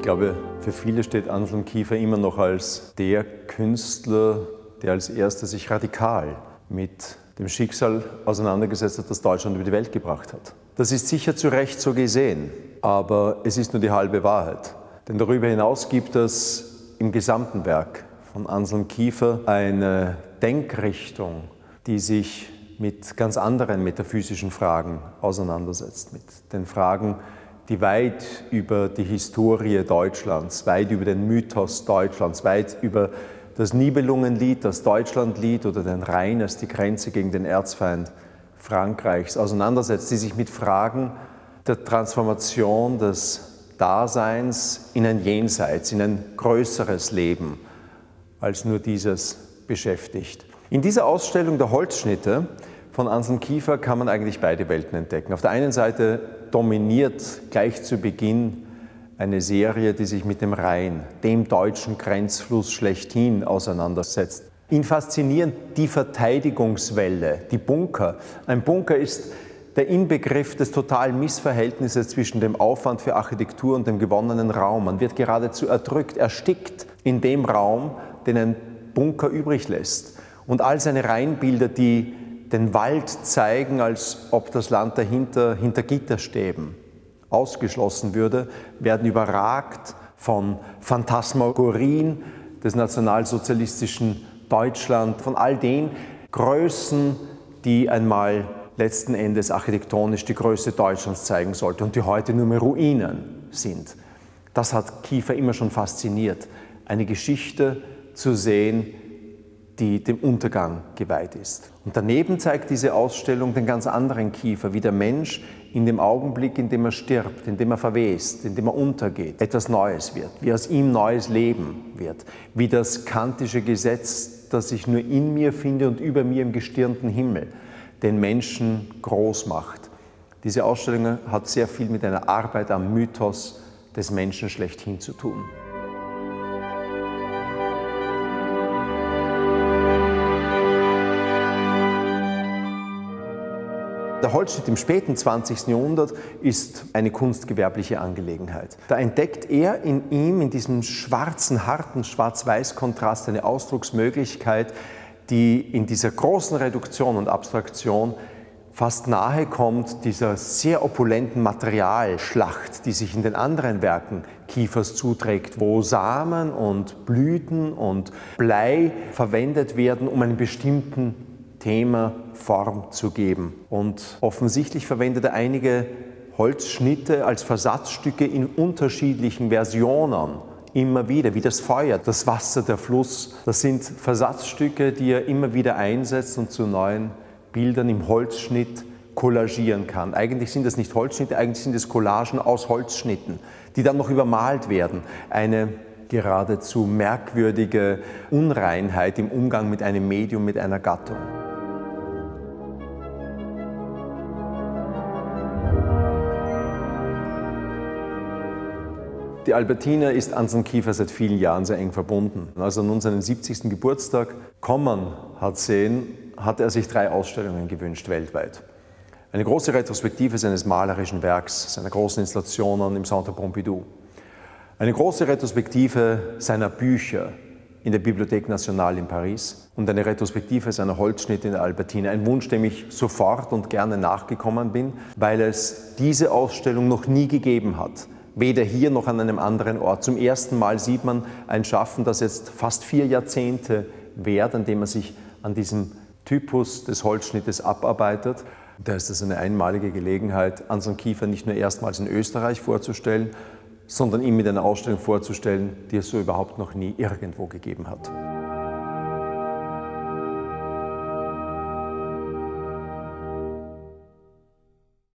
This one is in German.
Ich glaube, für viele steht Anselm Kiefer immer noch als der Künstler, der als erster sich radikal mit dem Schicksal auseinandergesetzt hat, das Deutschland über die Welt gebracht hat. Das ist sicher zu Recht so gesehen, aber es ist nur die halbe Wahrheit. Denn darüber hinaus gibt es im gesamten Werk von Anselm Kiefer eine Denkrichtung, die sich mit ganz anderen metaphysischen Fragen auseinandersetzt, mit den Fragen, die weit über die Historie Deutschlands, weit über den Mythos Deutschlands, weit über das Nibelungenlied, das Deutschlandlied oder den Rhein als die Grenze gegen den Erzfeind Frankreichs auseinandersetzt, die sich mit Fragen der Transformation des Daseins in ein Jenseits, in ein größeres Leben als nur dieses beschäftigt. In dieser Ausstellung der Holzschnitte von Anselm Kiefer kann man eigentlich beide Welten entdecken. Auf der einen Seite dominiert gleich zu Beginn eine Serie, die sich mit dem Rhein, dem deutschen Grenzfluss schlechthin auseinandersetzt. Ihn faszinieren die Verteidigungswelle, die Bunker. Ein Bunker ist der Inbegriff des totalen Missverhältnisses zwischen dem Aufwand für Architektur und dem gewonnenen Raum. Man wird geradezu erdrückt, erstickt in dem Raum, den ein Bunker übrig lässt. Und all seine Rheinbilder, die den Wald zeigen, als ob das Land dahinter hinter Gitterstäben ausgeschlossen würde, werden überragt von Phantasmagorien des nationalsozialistischen Deutschland, von all den Größen, die einmal letzten Endes architektonisch die Größe Deutschlands zeigen sollte und die heute nur mehr Ruinen sind. Das hat Kiefer immer schon fasziniert, eine Geschichte zu sehen, die dem Untergang geweiht ist. Und daneben zeigt diese Ausstellung den ganz anderen Kiefer, wie der Mensch in dem Augenblick, in dem er stirbt, in dem er verwest, in dem er untergeht, etwas Neues wird, wie aus ihm neues Leben wird, wie das kantische Gesetz, das ich nur in mir finde und über mir im gestirnten Himmel, den Menschen groß macht. Diese Ausstellung hat sehr viel mit einer Arbeit am Mythos des Menschen schlechthin zu tun. Der Holzschnitt im späten 20. Jahrhundert ist eine kunstgewerbliche Angelegenheit. Da entdeckt er in ihm, in diesem schwarzen, harten Schwarz-Weiß-Kontrast, eine Ausdrucksmöglichkeit, die in dieser großen Reduktion und Abstraktion fast nahe kommt dieser sehr opulenten Materialschlacht, die sich in den anderen Werken Kiefers zuträgt, wo Samen und Blüten und Blei verwendet werden, um einen bestimmten Thema Form zu geben. Und offensichtlich verwendet er einige Holzschnitte als Versatzstücke in unterschiedlichen Versionen immer wieder, wie das Feuer, das Wasser, der Fluss. Das sind Versatzstücke, die er immer wieder einsetzt und zu neuen Bildern im Holzschnitt kollagieren kann. Eigentlich sind das nicht Holzschnitte, eigentlich sind es Collagen aus Holzschnitten, die dann noch übermalt werden. Eine geradezu merkwürdige Unreinheit im Umgang mit einem Medium, mit einer Gattung. Die Albertina ist Anselm Kiefer seit vielen Jahren sehr eng verbunden. Als er nun seinen 70. Geburtstag kommen hat sehen, hat er sich drei Ausstellungen gewünscht weltweit. Eine große Retrospektive seines malerischen Werks, seiner großen Installationen im Centre Pompidou. Eine große Retrospektive seiner Bücher in der Bibliothèque Nationale in Paris und eine Retrospektive seiner Holzschnitte in der Albertina. Ein Wunsch, dem ich sofort und gerne nachgekommen bin, weil es diese Ausstellung noch nie gegeben hat weder hier noch an einem anderen Ort. Zum ersten Mal sieht man ein Schaffen, das jetzt fast vier Jahrzehnte währt, an dem man sich an diesem Typus des Holzschnittes abarbeitet. Da ist es eine einmalige Gelegenheit, Anselm Kiefer nicht nur erstmals in Österreich vorzustellen, sondern ihn mit einer Ausstellung vorzustellen, die es so überhaupt noch nie irgendwo gegeben hat.